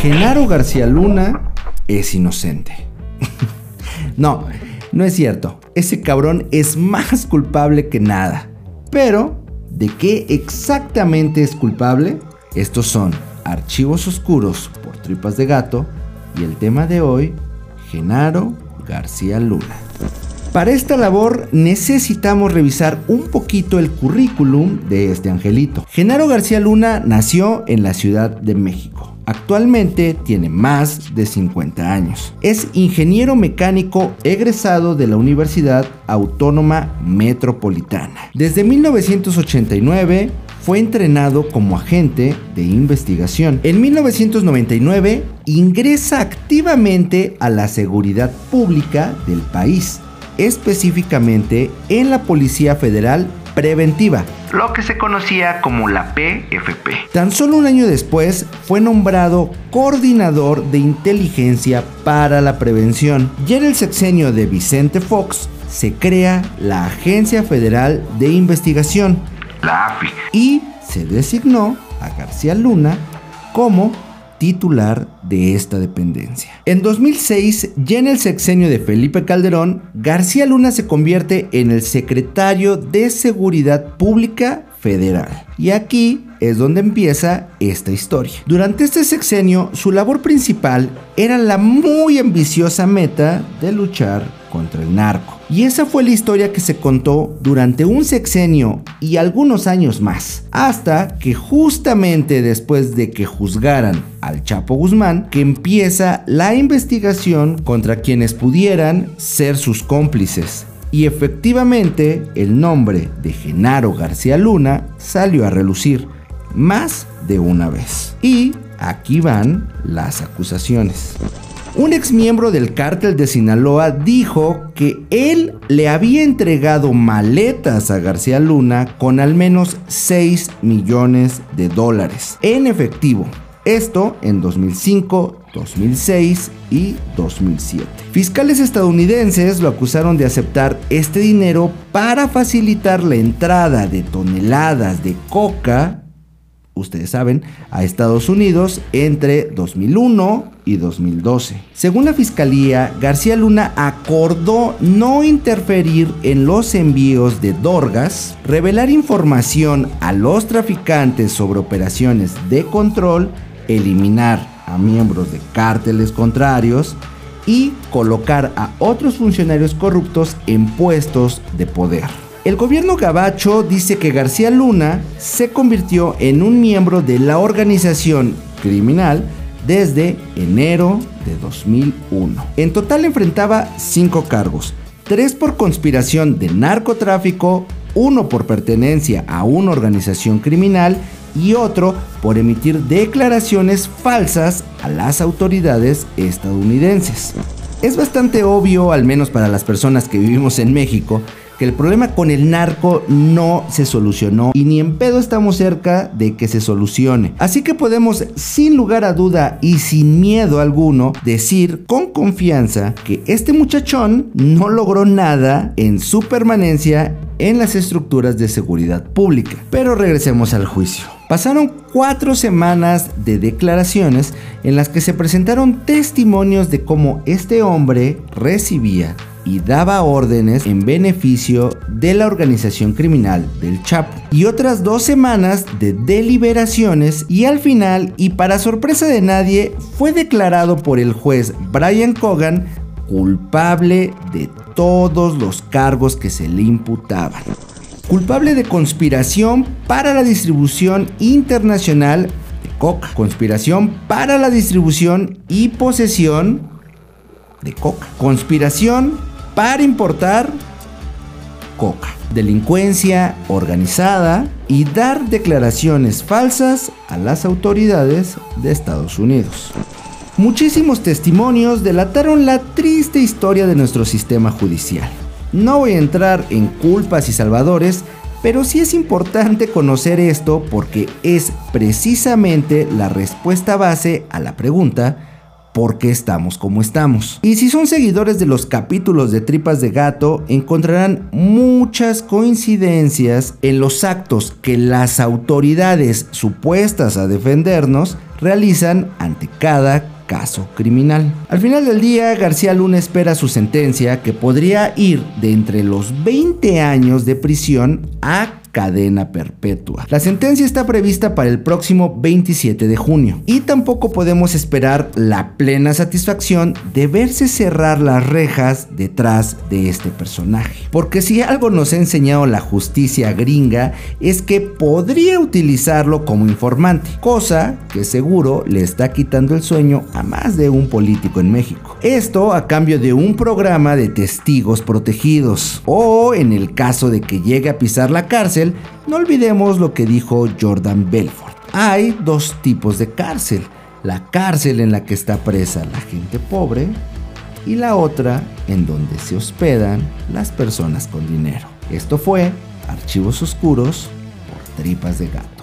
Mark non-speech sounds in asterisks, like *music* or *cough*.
Genaro García Luna es inocente. *laughs* no, no es cierto. Ese cabrón es más culpable que nada. Pero, ¿de qué exactamente es culpable? Estos son Archivos Oscuros por Tripas de Gato y el tema de hoy, Genaro García Luna. Para esta labor necesitamos revisar un poquito el currículum de este angelito. Genaro García Luna nació en la Ciudad de México. Actualmente tiene más de 50 años. Es ingeniero mecánico egresado de la Universidad Autónoma Metropolitana. Desde 1989 fue entrenado como agente de investigación. En 1999 ingresa activamente a la seguridad pública del país, específicamente en la Policía Federal Preventiva, lo que se conocía como la PFP. Tan solo un año después fue nombrado coordinador de inteligencia para la prevención. Y en el sexenio de Vicente Fox se crea la Agencia Federal de Investigación, la AFI, y se designó a García Luna como titular de esta dependencia. En 2006, ya en el sexenio de Felipe Calderón, García Luna se convierte en el secretario de Seguridad Pública Federal. Y aquí es donde empieza esta historia. Durante este sexenio, su labor principal era la muy ambiciosa meta de luchar contra el narco. Y esa fue la historia que se contó durante un sexenio y algunos años más, hasta que justamente después de que juzgaran al Chapo Guzmán, que empieza la investigación contra quienes pudieran ser sus cómplices. Y efectivamente el nombre de Genaro García Luna salió a relucir más de una vez. Y aquí van las acusaciones. Un ex miembro del cártel de Sinaloa dijo que él le había entregado maletas a García Luna con al menos 6 millones de dólares en efectivo. Esto en 2005, 2006 y 2007. Fiscales estadounidenses lo acusaron de aceptar este dinero para facilitar la entrada de toneladas de coca ustedes saben, a Estados Unidos entre 2001 y 2012. Según la fiscalía, García Luna acordó no interferir en los envíos de Dorgas, revelar información a los traficantes sobre operaciones de control, eliminar a miembros de cárteles contrarios y colocar a otros funcionarios corruptos en puestos de poder. El gobierno gabacho dice que García Luna se convirtió en un miembro de la organización criminal desde enero de 2001. En total enfrentaba cinco cargos, tres por conspiración de narcotráfico, uno por pertenencia a una organización criminal y otro por emitir declaraciones falsas a las autoridades estadounidenses. Es bastante obvio, al menos para las personas que vivimos en México, que el problema con el narco no se solucionó y ni en pedo estamos cerca de que se solucione. Así que podemos sin lugar a duda y sin miedo alguno decir con confianza que este muchachón no logró nada en su permanencia en las estructuras de seguridad pública. Pero regresemos al juicio. Pasaron cuatro semanas de declaraciones en las que se presentaron testimonios de cómo este hombre recibía y daba órdenes en beneficio de la organización criminal del Chapo. Y otras dos semanas de deliberaciones y al final, y para sorpresa de nadie, fue declarado por el juez Brian Cogan culpable de todos los cargos que se le imputaban. Culpable de conspiración para la distribución internacional de coca. Conspiración para la distribución y posesión de coca. Conspiración para importar coca, delincuencia organizada y dar declaraciones falsas a las autoridades de Estados Unidos. Muchísimos testimonios delataron la triste historia de nuestro sistema judicial. No voy a entrar en culpas y salvadores, pero sí es importante conocer esto porque es precisamente la respuesta base a la pregunta por qué estamos como estamos. Y si son seguidores de los capítulos de Tripas de Gato, encontrarán muchas coincidencias en los actos que las autoridades supuestas a defendernos realizan ante cada caso criminal. Al final del día, García Luna espera su sentencia que podría ir de entre los 20 años de prisión a cadena perpetua. La sentencia está prevista para el próximo 27 de junio y tampoco podemos esperar la plena satisfacción de verse cerrar las rejas detrás de este personaje. Porque si algo nos ha enseñado la justicia gringa es que podría utilizarlo como informante, cosa que seguro le está quitando el sueño a más de un político en México. Esto a cambio de un programa de testigos protegidos o en el caso de que llegue a pisar la cárcel no olvidemos lo que dijo Jordan Belfort. Hay dos tipos de cárcel. La cárcel en la que está presa la gente pobre y la otra en donde se hospedan las personas con dinero. Esto fue Archivos Oscuros por Tripas de Gato.